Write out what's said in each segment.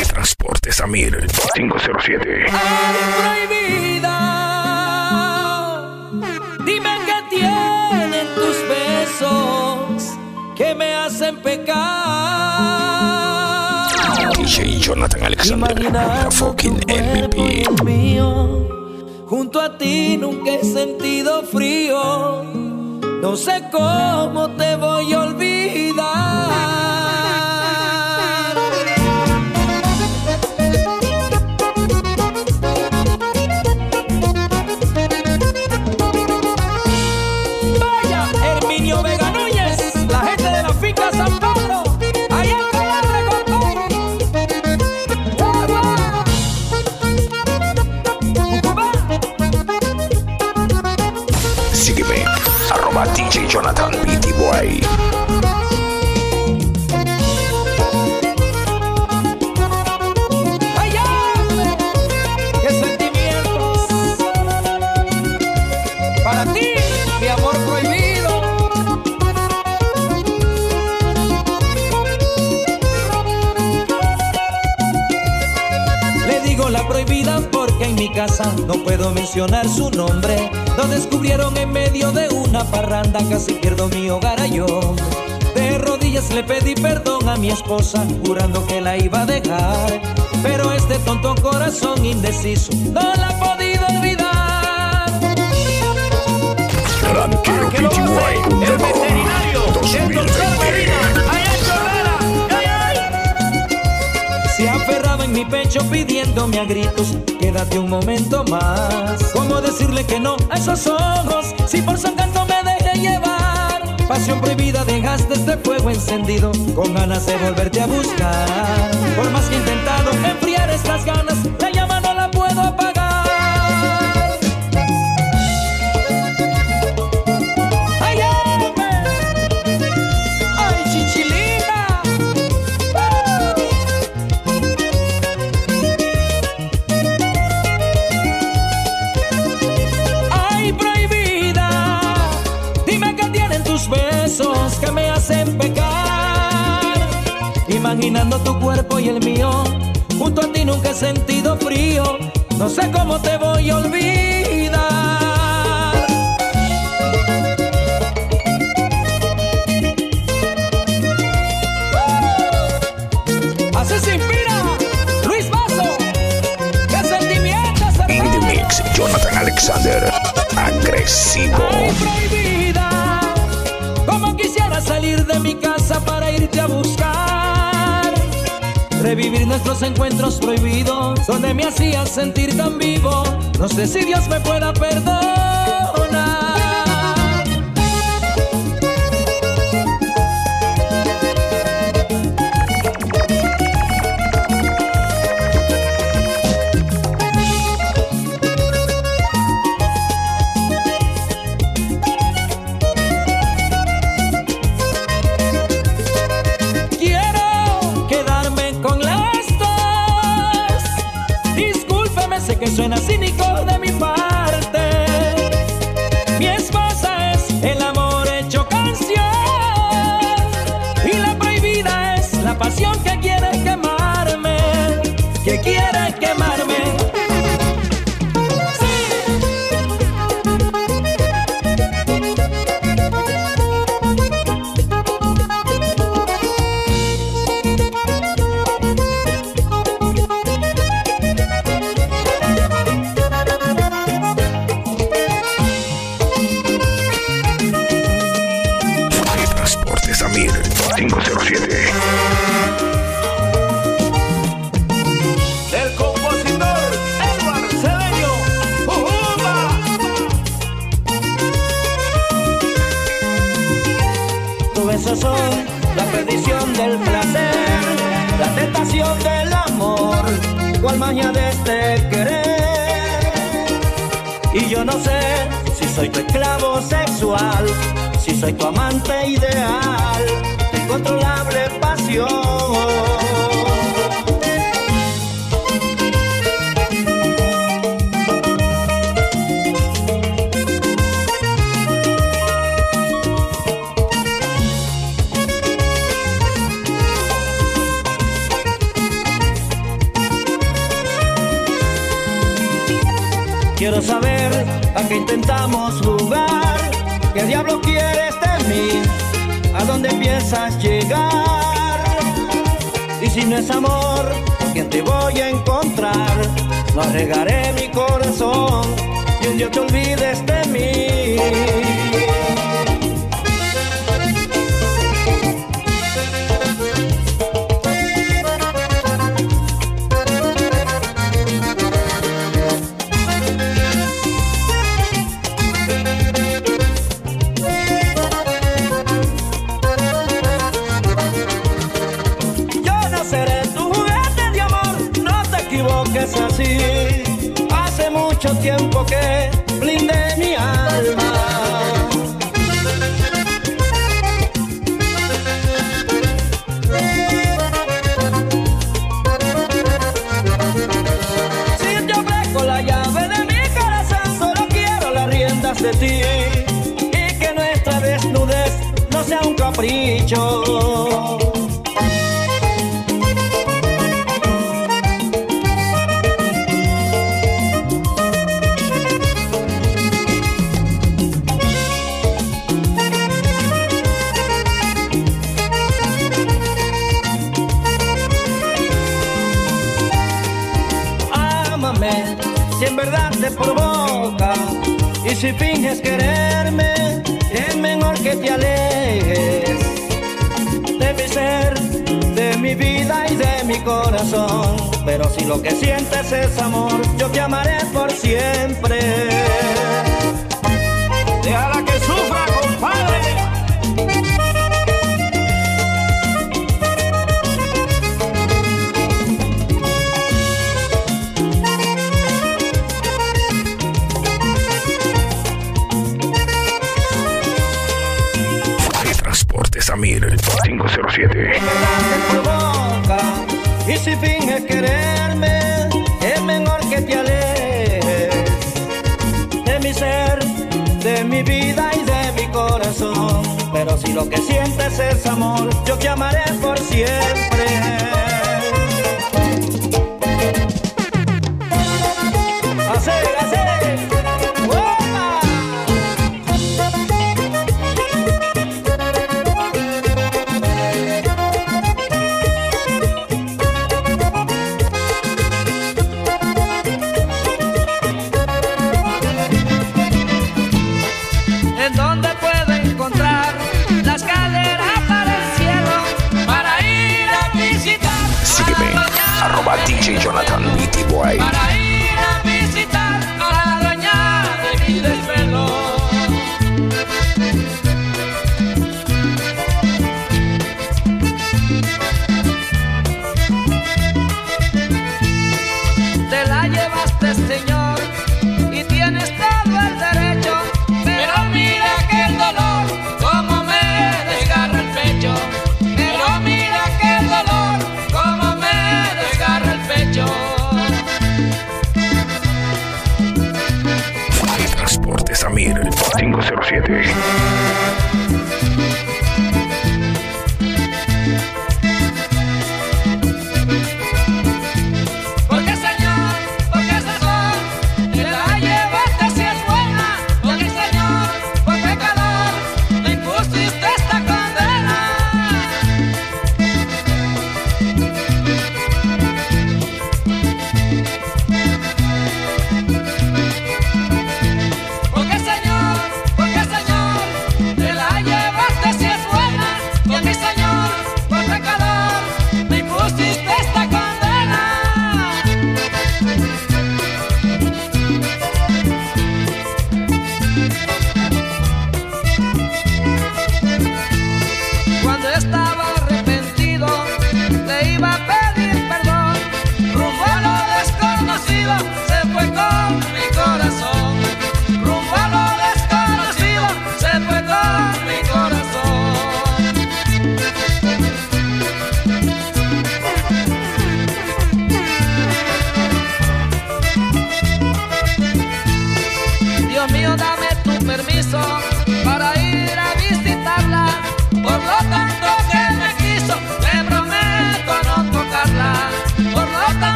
Transporte Samir 507. prohibida. Dime qué tienen tus besos que me hacen pecar. DJ Jonathan Alexander, la fucking MVP. Mío, junto a ti nunca he sentido frío. No sé cómo te voy a olvidar. Jonathan Boy. Casa no puedo mencionar su nombre. Lo descubrieron en medio de una parranda, casi pierdo mi hogar a yo. De rodillas le pedí perdón a mi esposa, jurando que la iba a dejar. Pero este tonto corazón indeciso no la ha podido olvidar. Ranqueo PTY, el veterinario, mi pecho pidiéndome a gritos Quédate un momento más. ¿Cómo decirle que no a esos ojos Si por su encanto me dejé llevar. Pasión prohibida dejaste este fuego encendido Con ganas de volverte a buscar. Por más que he intentado enfriar estas ganas Imaginando tu cuerpo y el mío, junto a ti nunca he sentido frío. No sé cómo te voy a olvidar. Así se inspira Luis Vaso. ¿Qué In the hermano? mix, Jonathan Alexander, agresivo. Ay, prohibida, como quisiera salir de mi casa para irte a buscar. Revivir nuestros encuentros prohibidos, donde me hacías sentir tan vivo. No sé si Dios me pueda perdonar. Que suena cínico de soy tu amante ideal, si no es amor, ¿con quién te voy a encontrar? No regaré mi corazón y un día te olvides de mí. Sea un capricho. si finges quererme, es mejor que te alejes mi vida y de mi corazón. Pero si lo que sientes es amor, yo te amaré por siempre. Lo que sientes es amor, yo te amaré por siempre.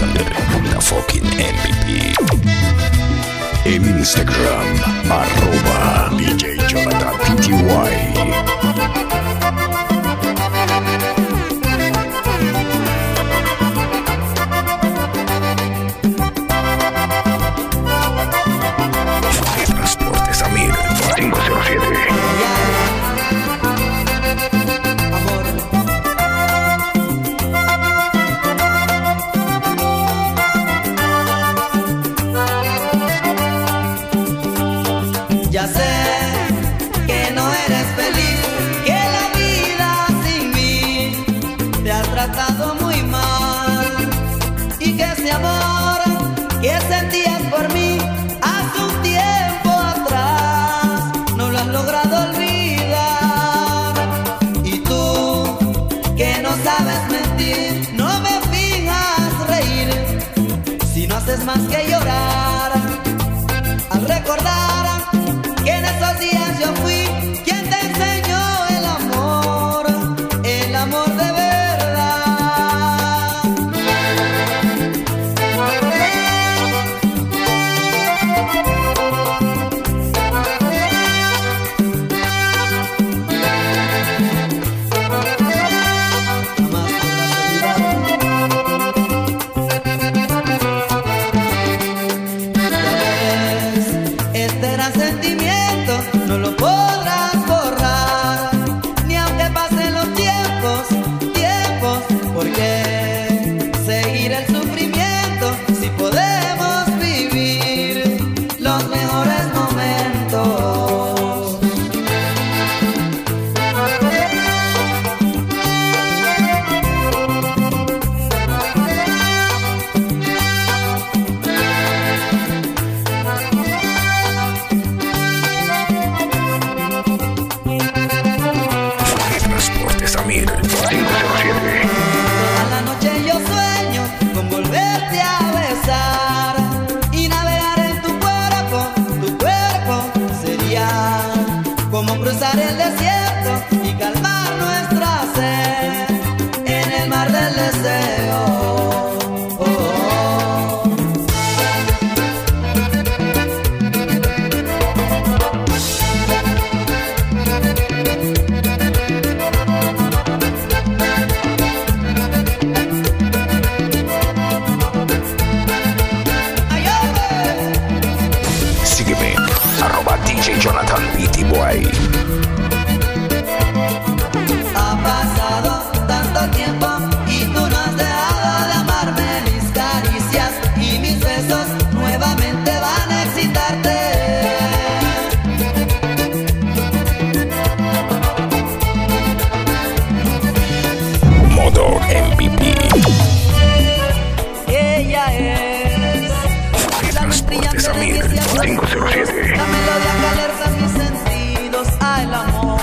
Alexander, la fucking MVP. En Instagram, arroba DJ Jonathan Pty. Samir 507. La alerta mis sentidos al amor.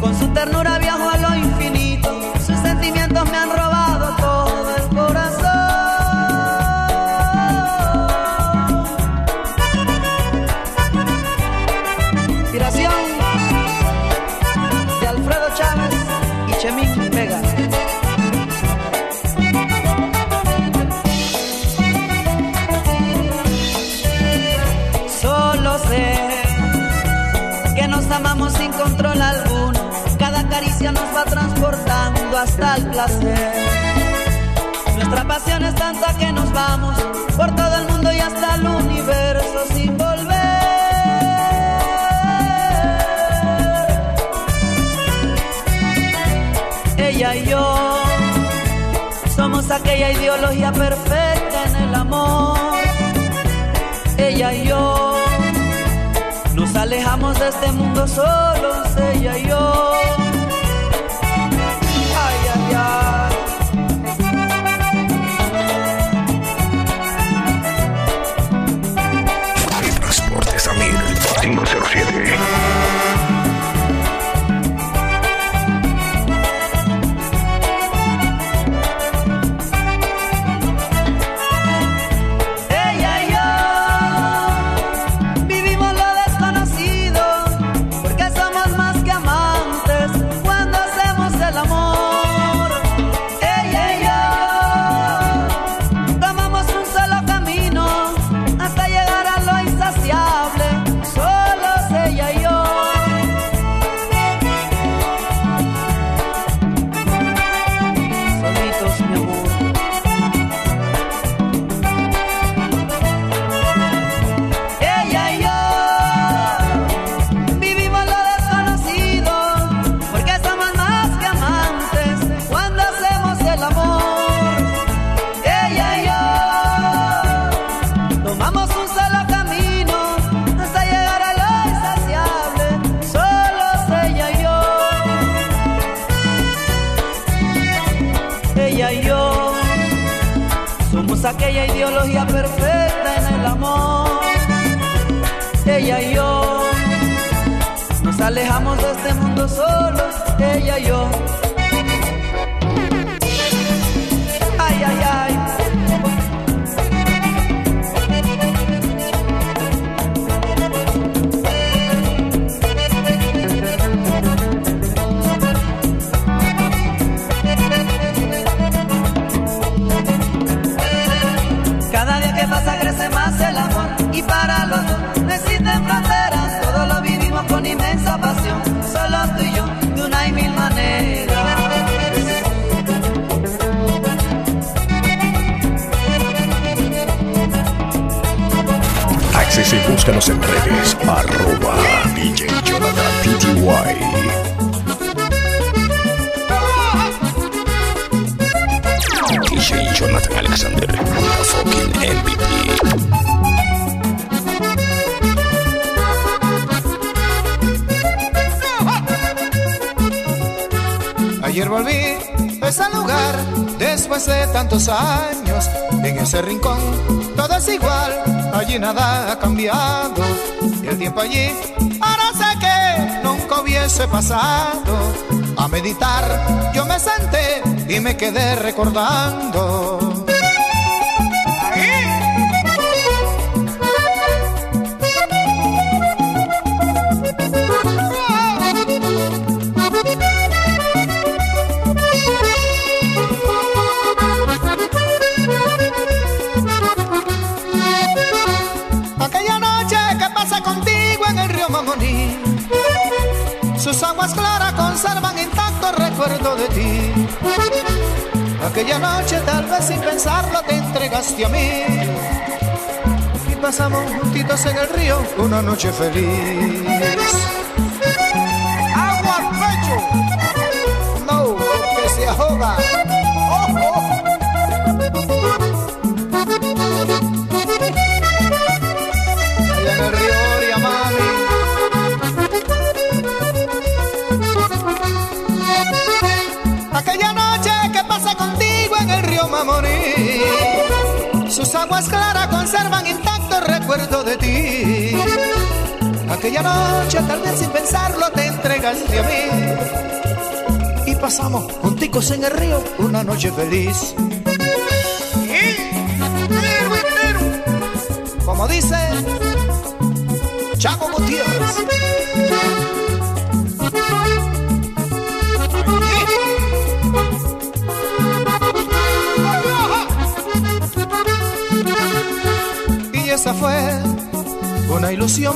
Con su ternura hasta el placer. Nuestra pasión es tanta que nos vamos por todo el mundo y hasta el universo sin volver. Ella y yo somos aquella ideología perfecta en el amor. Ella y yo nos alejamos de este mundo solos, ella y yo después de tantos años en ese rincón todo es igual allí nada ha cambiado. Y el tiempo allí ahora sé que nunca hubiese pasado. A meditar yo me senté y me quedé recordando. De ti. Aquella noche tal vez sin pensarlo te entregaste a mí. Y pasamos juntitos en el río una noche feliz. Agua al pecho. No, que se ahoga. Aguas claras conservan intacto recuerdo de ti. Aquella noche, tal vez sin pensarlo, te entregaste a mí. Y pasamos junticos en el río una noche feliz. Como dice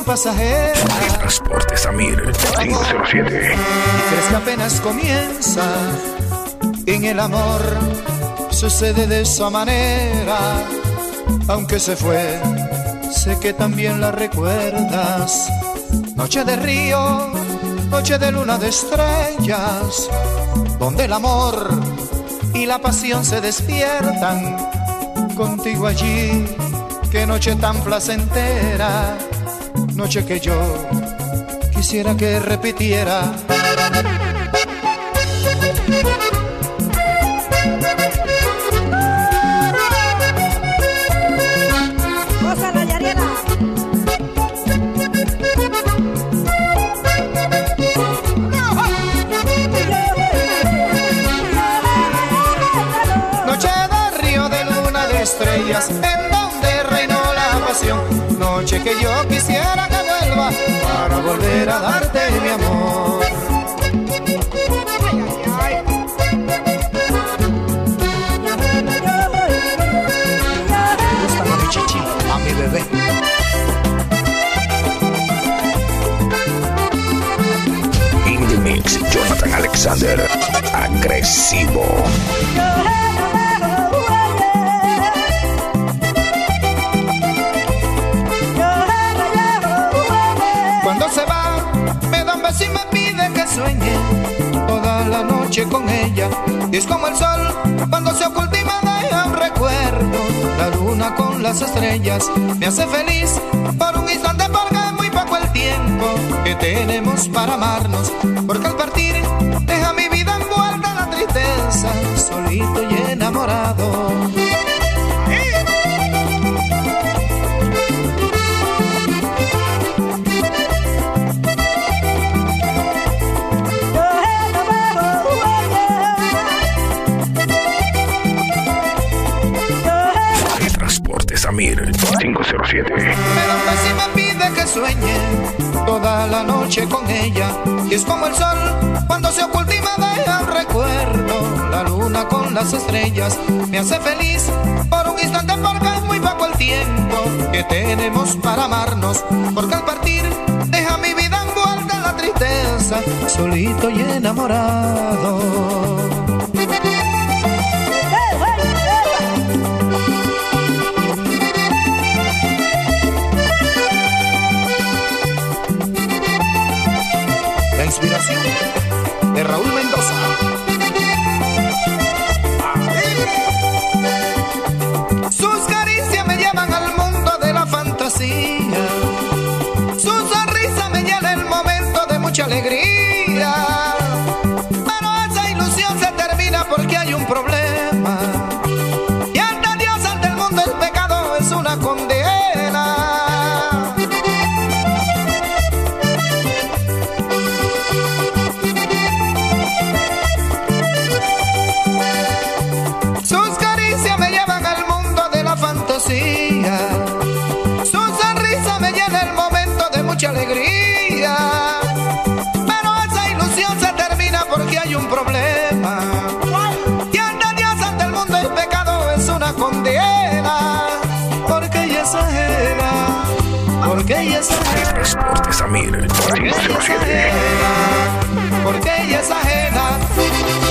pasajera. Transporte Samir 507. Y crees que apenas comienza en el amor. Sucede de esa manera. Aunque se fue, sé que también la recuerdas. Noche de río, noche de luna de estrellas, donde el amor y la pasión se despiertan. Contigo allí Qué noche tan placentera, noche que yo quisiera que repitiera. Noche de río de luna de estrellas Noche que yo quisiera que vuelva para volver a darte mi amor. Gusta mi chichi, a mi bebé. In mix, Jonathan Alexander, agresivo. el sol, cuando se ocultima deja un recuerdo. La luna con las estrellas me hace feliz por un instante porque es muy poco el tiempo que tenemos para amarnos. Porque al partir deja mi vida envuelta en la tristeza, solito y enamorado. noche con ella. Y es como el sol cuando se oculta y me deja el recuerdo. La luna con las estrellas me hace feliz por un instante porque es muy poco el tiempo que tenemos para amarnos. Porque al partir deja mi vida envuelta en la tristeza, solito y enamorado. de Raúl Mendoza. Deportes Amir, 07. Porque ella es ajena.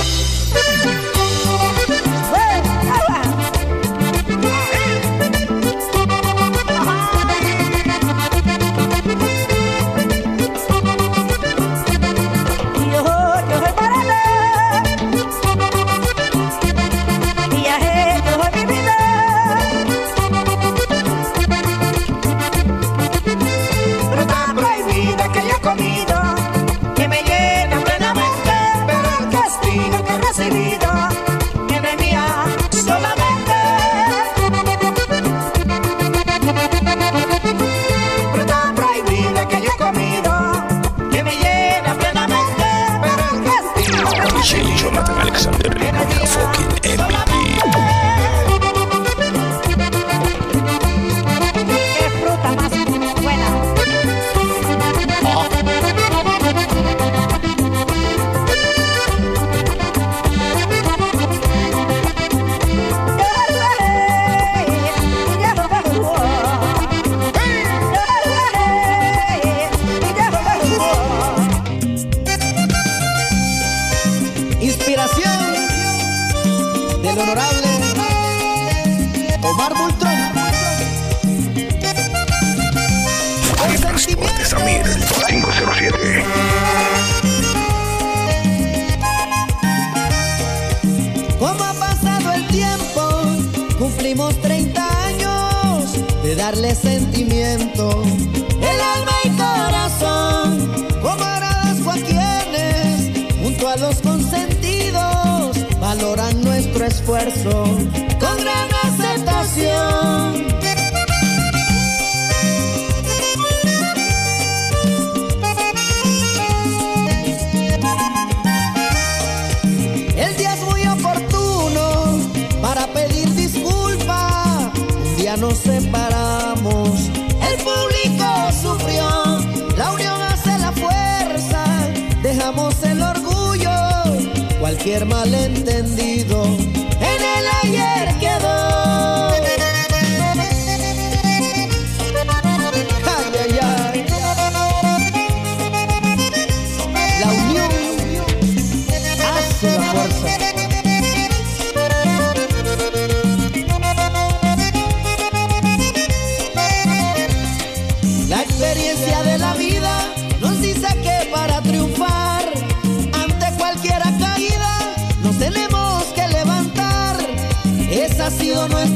todo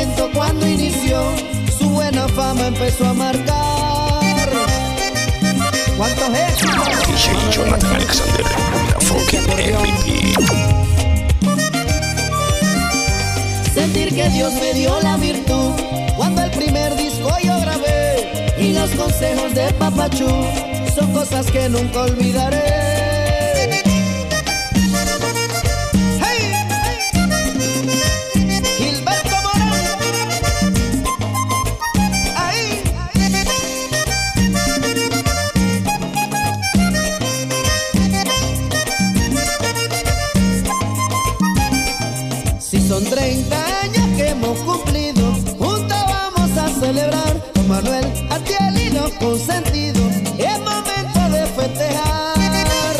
momento cuando inició, su buena fama empezó a marcar. ¿Cuántos éxitos? Alexander, la fucking MVP. Sentir que Dios me dio la virtud cuando el primer disco yo grabé y los consejos de Papachú son cosas que nunca olvidaré. Son 30 años que hemos cumplido, juntos vamos a celebrar con Manuel, Atiel y los consentidos. Es momento de festejar.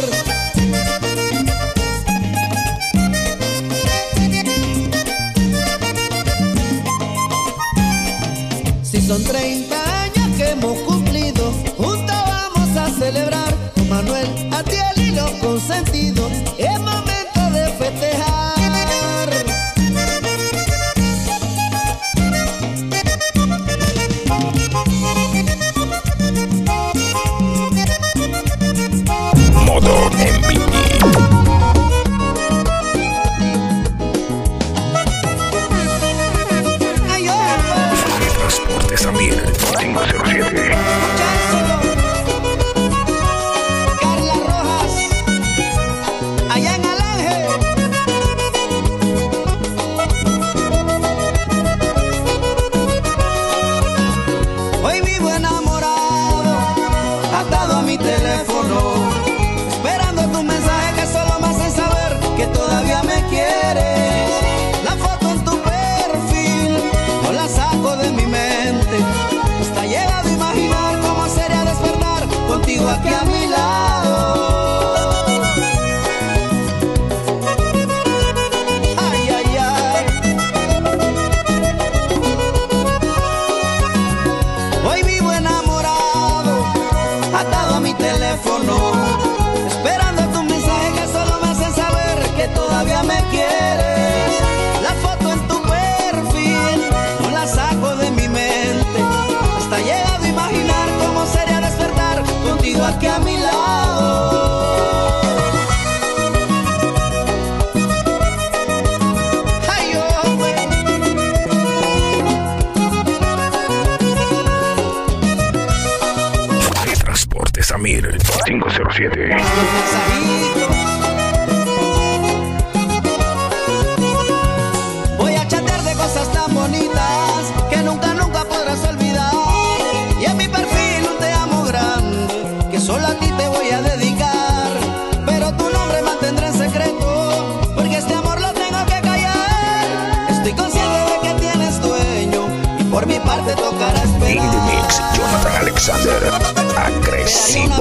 Si son 30 años que hemos cumplido, juntos vamos a celebrar con Manuel, Atiel y los consentidos. Es momento teléfono. Esperando tu mensaje que solo me hacen saber que todavía me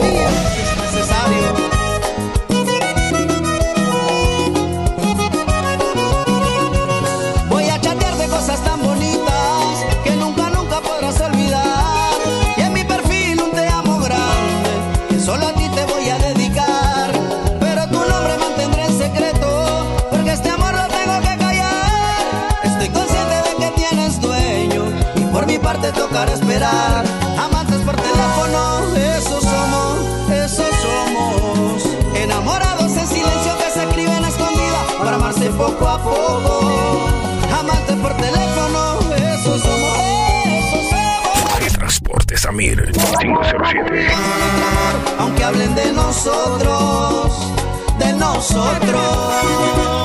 Rumble. Aunque hablen de nosotros, de nosotros.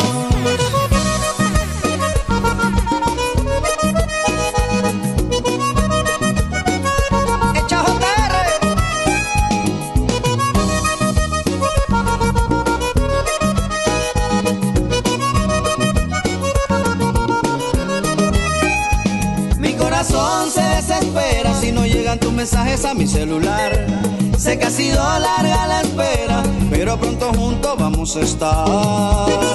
Juntos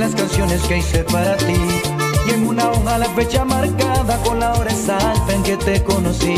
las canciones que hice para ti. Y en una hoja la fecha marcada con la hora exacta en que te conocí.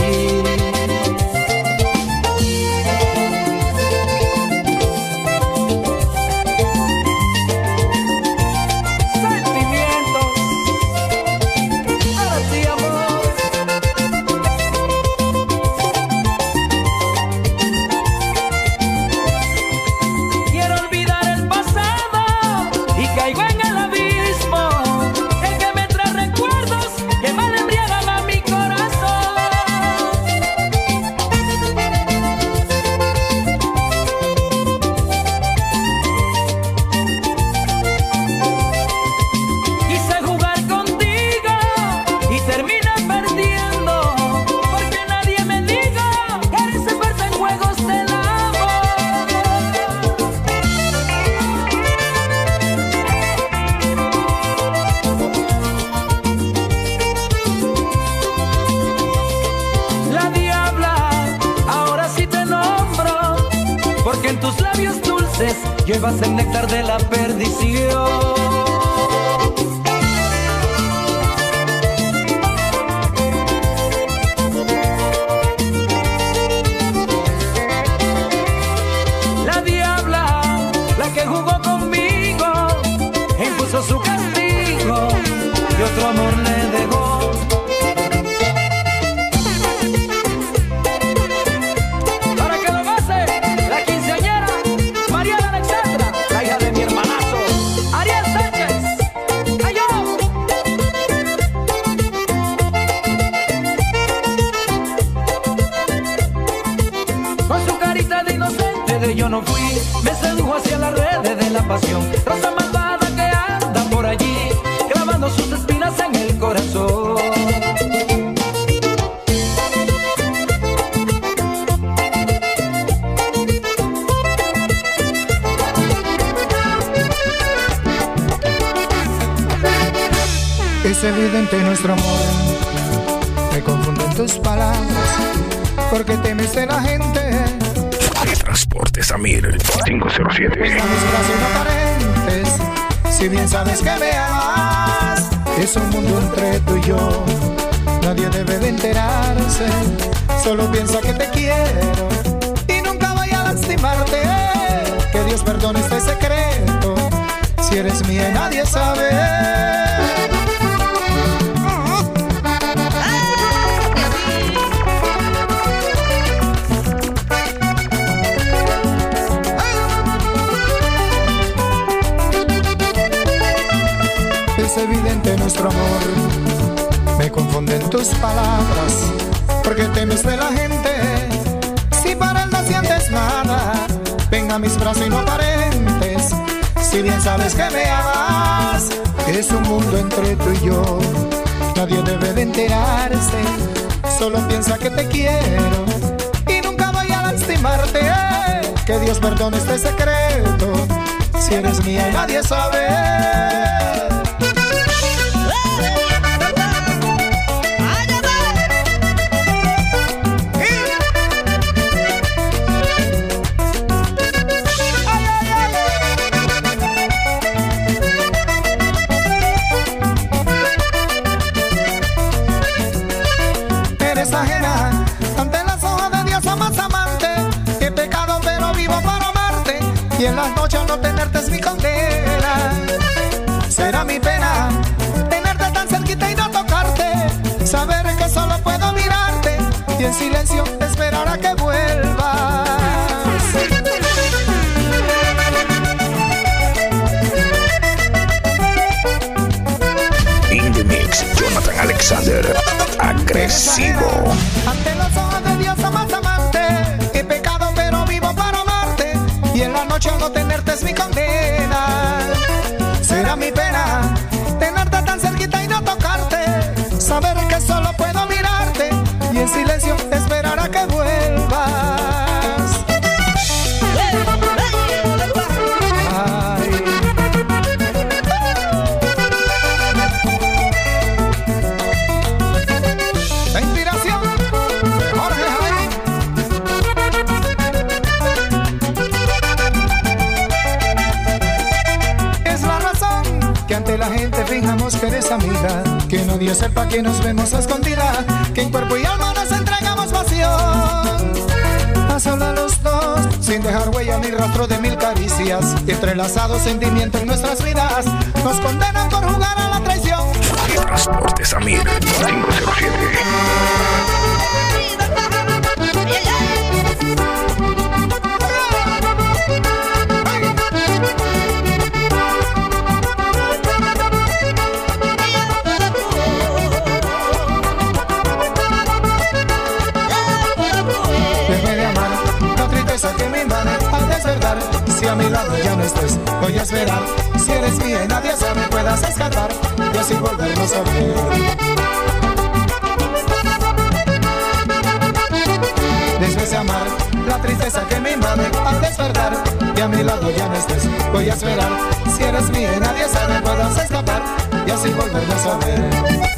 Pasión. Rosa malvada que anda por allí, clavando sus espinas en el corazón. Es evidente nuestro amor. Me confunden tus palabras. Porque temes de la gente. Samir 507. Estamos aparentes. Si bien sabes que me amas. Es un mundo entre tú y yo. Nadie debe de enterarse. Solo piensa que te quiero. Y nunca vaya a lastimarte. Que Dios perdone este secreto. Si eres mía nadie sabe. Es evidente nuestro amor. Me confunden tus palabras. Porque temes de la gente. Si para él no sientes nada, venga a mis brazos y no aparentes. Si bien sabes que me amas, es un mundo entre tú y yo. Nadie debe de enterarse. Solo piensa que te quiero. Y nunca voy a lastimarte. Que Dios perdone este secreto. Si eres mía y nadie sabe. Será mi pena tenerte tan cerquita y no tocarte, saber que solo puedo mirarte y en silencio esperar a que vuelvas. In the mix, Jonathan Alexander, agresivo. Ante los ojos de Dios más amante, he pecado pero vivo para amarte y en la noche no tenerte es mi condena. Será mi pena silencio esperar a que vuelvas. Ay. La inspiración Jorge Jaén. Es la razón que ante la gente fijamos que eres amiga, que nadie sepa que nos vemos a escondida, que en cuerpo y alma dejar huella ni rastro de mil caricias, entrelazados sentimientos en nuestras vidas, nos condenan por jugar a la traición. Transporte Samir 507. Voy a esperar. Si eres mía y nadie sabe, puedas escapar y así volvernos a ver. Después de amar la tristeza que me invade al despertar. Y a mi lado ya no estés, voy a esperar. Si eres mía y nadie sabe, puedas escapar y así volvernos a ver.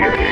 associate.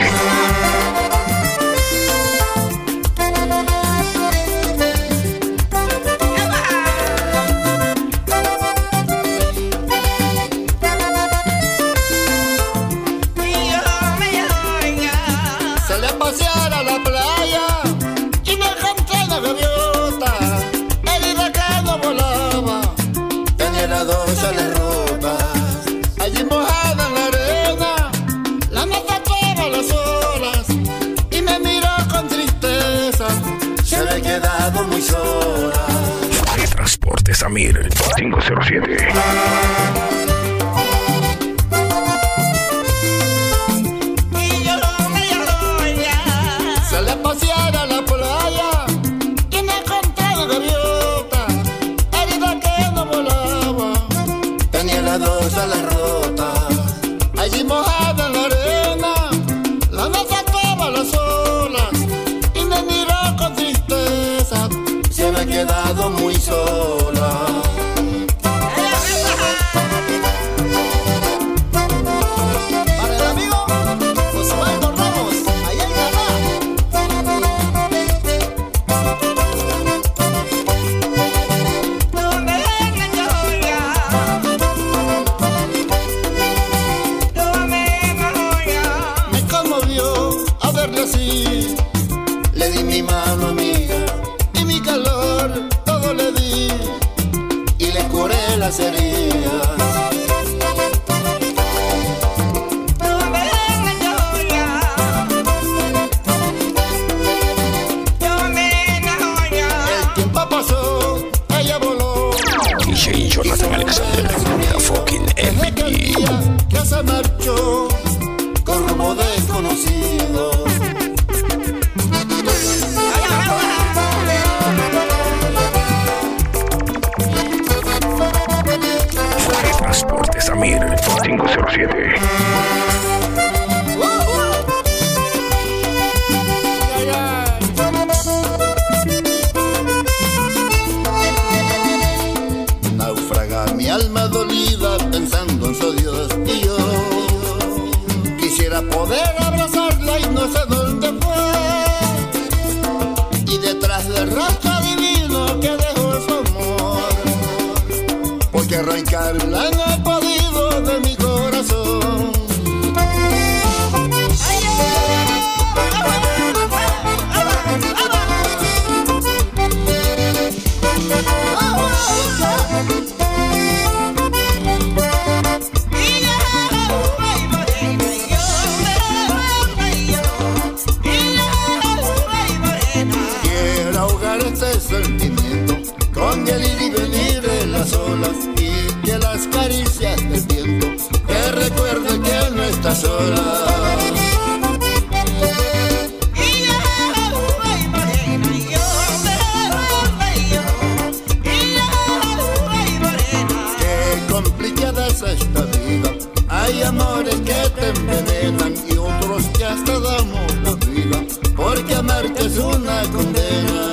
seres que te envenenan y otros que hasta damos la vida, porque amarte es una condena.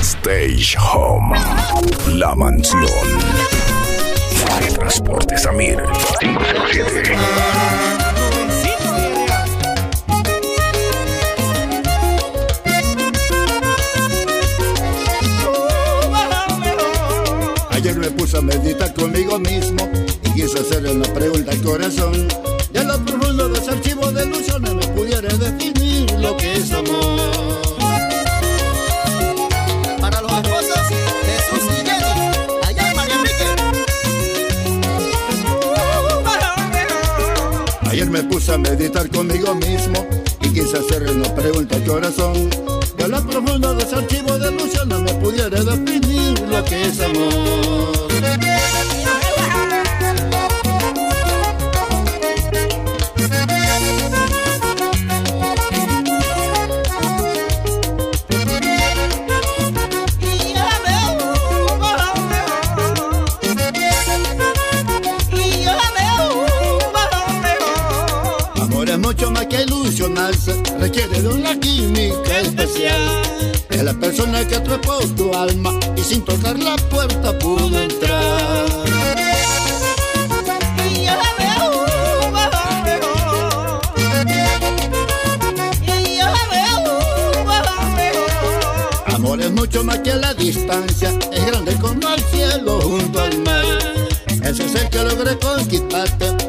Stage Home, la mansión. Transporte Samir 507. puse a meditar conmigo mismo y quise hacerle una pregunta al corazón. De lo profundo de ese archivo de ilusiones no pudiera definir lo que es amor. Para los esposos, Jesús y Jenny, allá en María Ayer me puse a meditar conmigo mismo y quise hacerle una pregunta al corazón. De lo profundo de ese archivo de ilusiones no pudiera definir lo que es amor. Amor es mucho más que ilusionarse, requiere de una química especial. De la persona que atropella tu alma y sin tocar la puerta. es mucho más que la distancia, es grande como el cielo junto al mar. Ese es el que logré conquistarte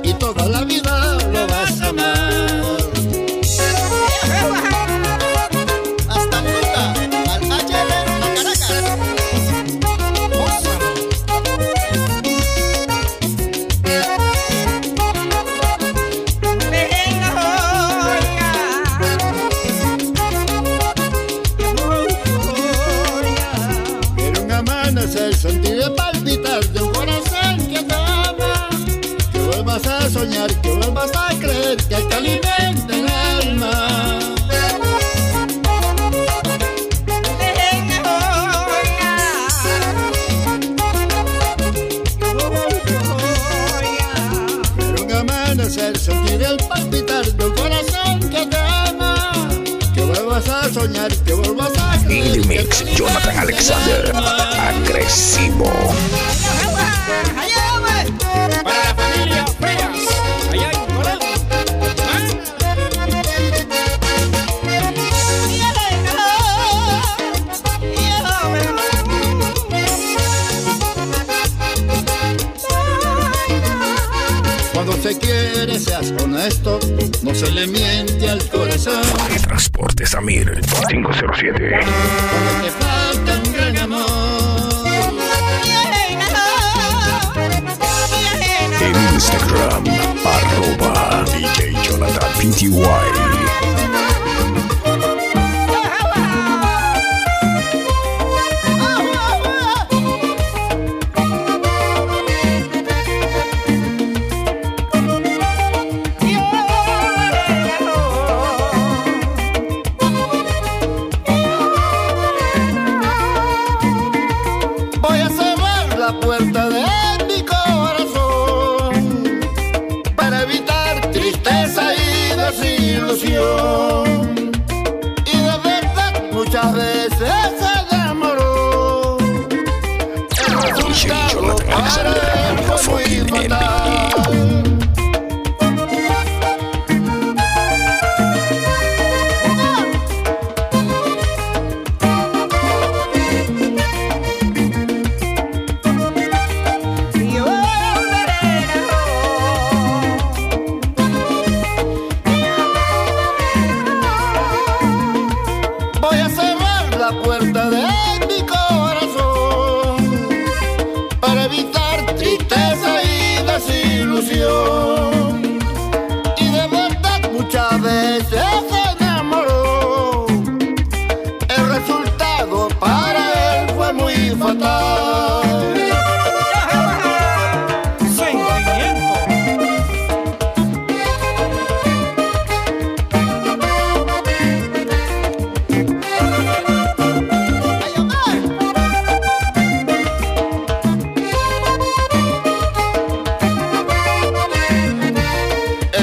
Pty.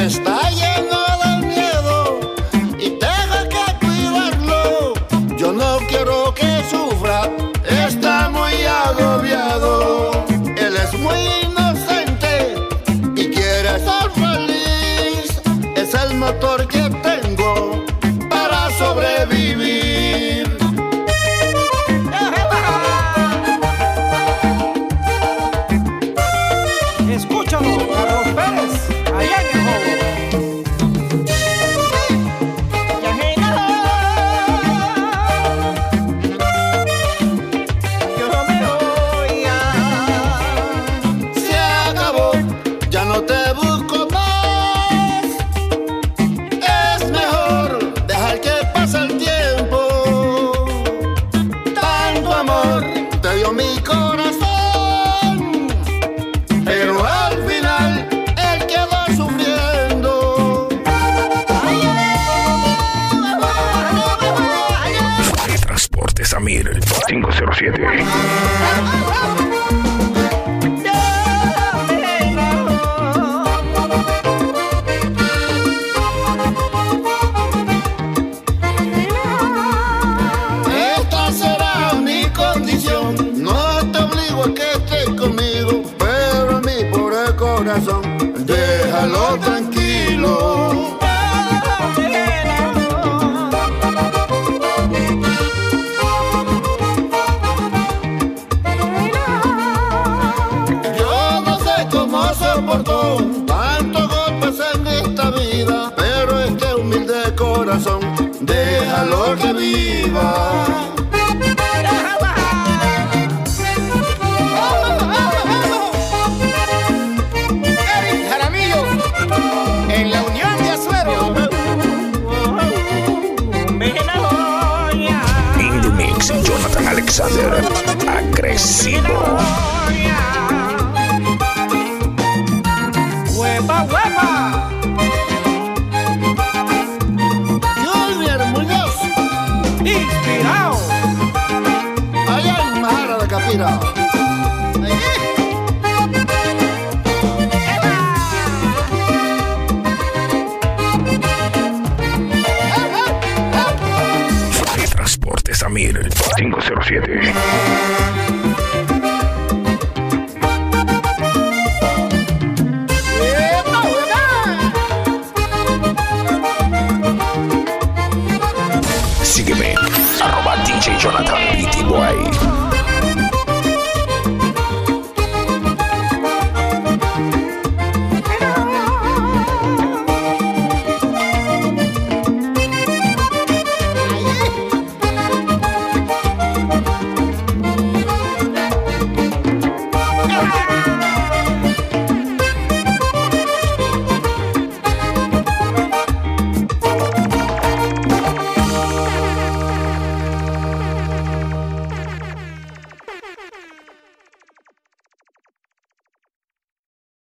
está corazón, déjalo que viva. Eric Jaramillo, en la Unión de Azuero. In the mix, Jonathan Alexander. Agresivo. Peter.